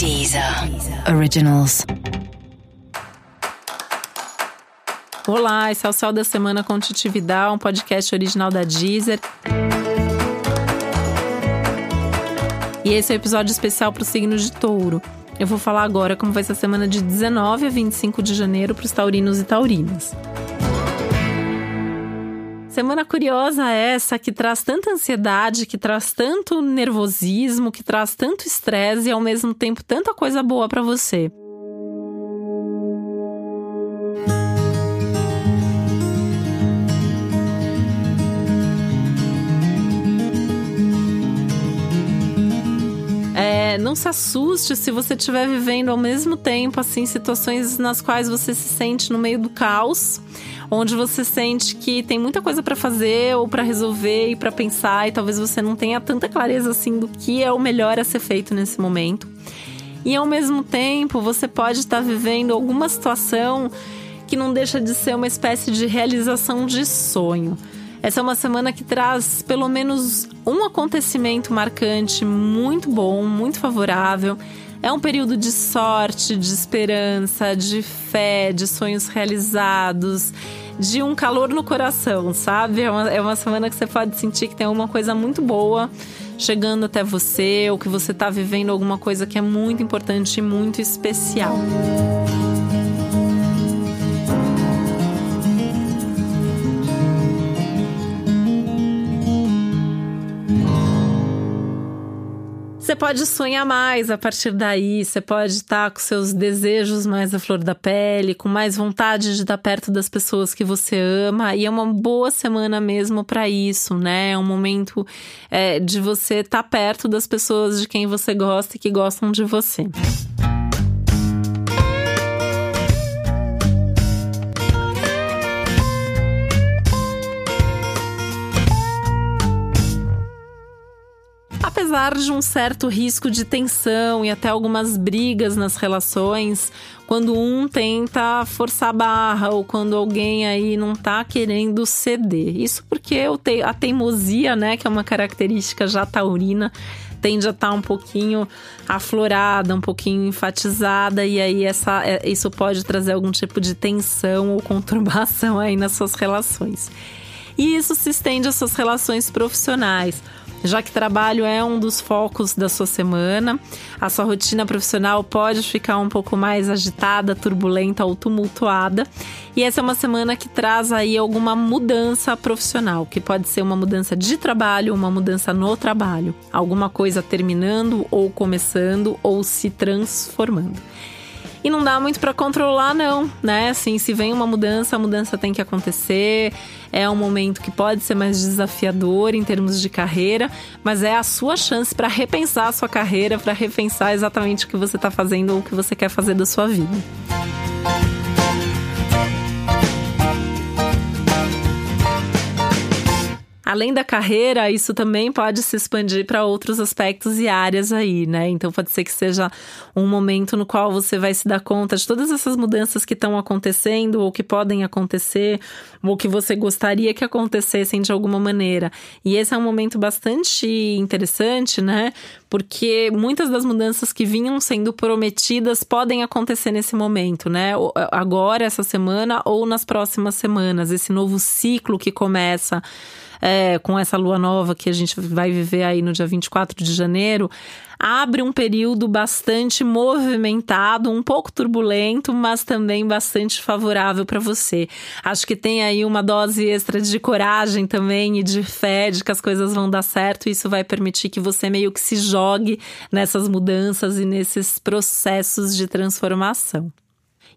Deezer Originals. Olá, esse é o Céu da Semana com Titi Vidal, um podcast original da Deezer. E esse é o um episódio especial para o signo de touro. Eu vou falar agora como vai ser a semana de 19 a 25 de janeiro para os taurinos e taurinas. Semana curiosa essa que traz tanta ansiedade, que traz tanto nervosismo, que traz tanto estresse e ao mesmo tempo tanta coisa boa para você. É, não se assuste se você estiver vivendo ao mesmo tempo assim situações nas quais você se sente no meio do caos onde você sente que tem muita coisa para fazer ou para resolver e para pensar e talvez você não tenha tanta clareza assim do que é o melhor a ser feito nesse momento. E ao mesmo tempo, você pode estar vivendo alguma situação que não deixa de ser uma espécie de realização de sonho. Essa é uma semana que traz pelo menos um acontecimento marcante muito bom, muito favorável. É um período de sorte, de esperança, de fé, de sonhos realizados, de um calor no coração, sabe? É uma, é uma semana que você pode sentir que tem alguma coisa muito boa chegando até você, ou que você está vivendo alguma coisa que é muito importante e muito especial. Você pode sonhar mais a partir daí, você pode estar com seus desejos mais à flor da pele, com mais vontade de estar perto das pessoas que você ama, e é uma boa semana mesmo para isso, né? É um momento é, de você estar perto das pessoas de quem você gosta e que gostam de você. Apesar de um certo risco de tensão e até algumas brigas nas relações, quando um tenta forçar a barra ou quando alguém aí não tá querendo ceder. Isso porque a teimosia, né, que é uma característica já taurina, tende a estar tá um pouquinho aflorada, um pouquinho enfatizada, e aí essa, é, isso pode trazer algum tipo de tensão ou conturbação aí nas suas relações. E isso se estende às suas relações profissionais já que trabalho é um dos focos da sua semana. A sua rotina profissional pode ficar um pouco mais agitada, turbulenta ou tumultuada. E essa é uma semana que traz aí alguma mudança profissional, que pode ser uma mudança de trabalho, uma mudança no trabalho, alguma coisa terminando ou começando ou se transformando. E não dá muito para controlar, não, né? Assim, se vem uma mudança, a mudança tem que acontecer. É um momento que pode ser mais desafiador em termos de carreira, mas é a sua chance para repensar a sua carreira, para repensar exatamente o que você está fazendo ou o que você quer fazer da sua vida. Além da carreira, isso também pode se expandir para outros aspectos e áreas aí, né? Então pode ser que seja um momento no qual você vai se dar conta de todas essas mudanças que estão acontecendo ou que podem acontecer, ou que você gostaria que acontecessem de alguma maneira. E esse é um momento bastante interessante, né? Porque muitas das mudanças que vinham sendo prometidas podem acontecer nesse momento, né? Agora, essa semana ou nas próximas semanas, esse novo ciclo que começa é, com essa lua nova que a gente vai viver aí no dia 24 de janeiro, abre um período bastante movimentado, um pouco turbulento, mas também bastante favorável para você. Acho que tem aí uma dose extra de coragem também e de fé de que as coisas vão dar certo. E isso vai permitir que você meio que se jogue nessas mudanças e nesses processos de transformação.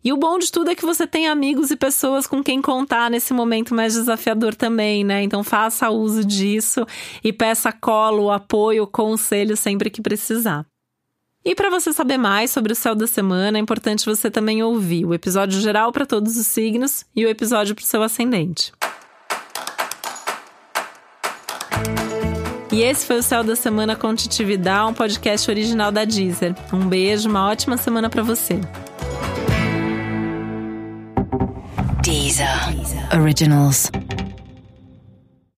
E o bom de tudo é que você tem amigos e pessoas com quem contar nesse momento mais desafiador também, né? Então faça uso disso e peça colo, apoio, conselho sempre que precisar. E para você saber mais sobre o céu da semana, é importante você também ouvir o episódio geral para todos os signos e o episódio para o seu ascendente. E esse foi o Céu da Semana com Titi Vidal, um podcast original da Deezer. Um beijo, uma ótima semana para você. Deezer. Originals.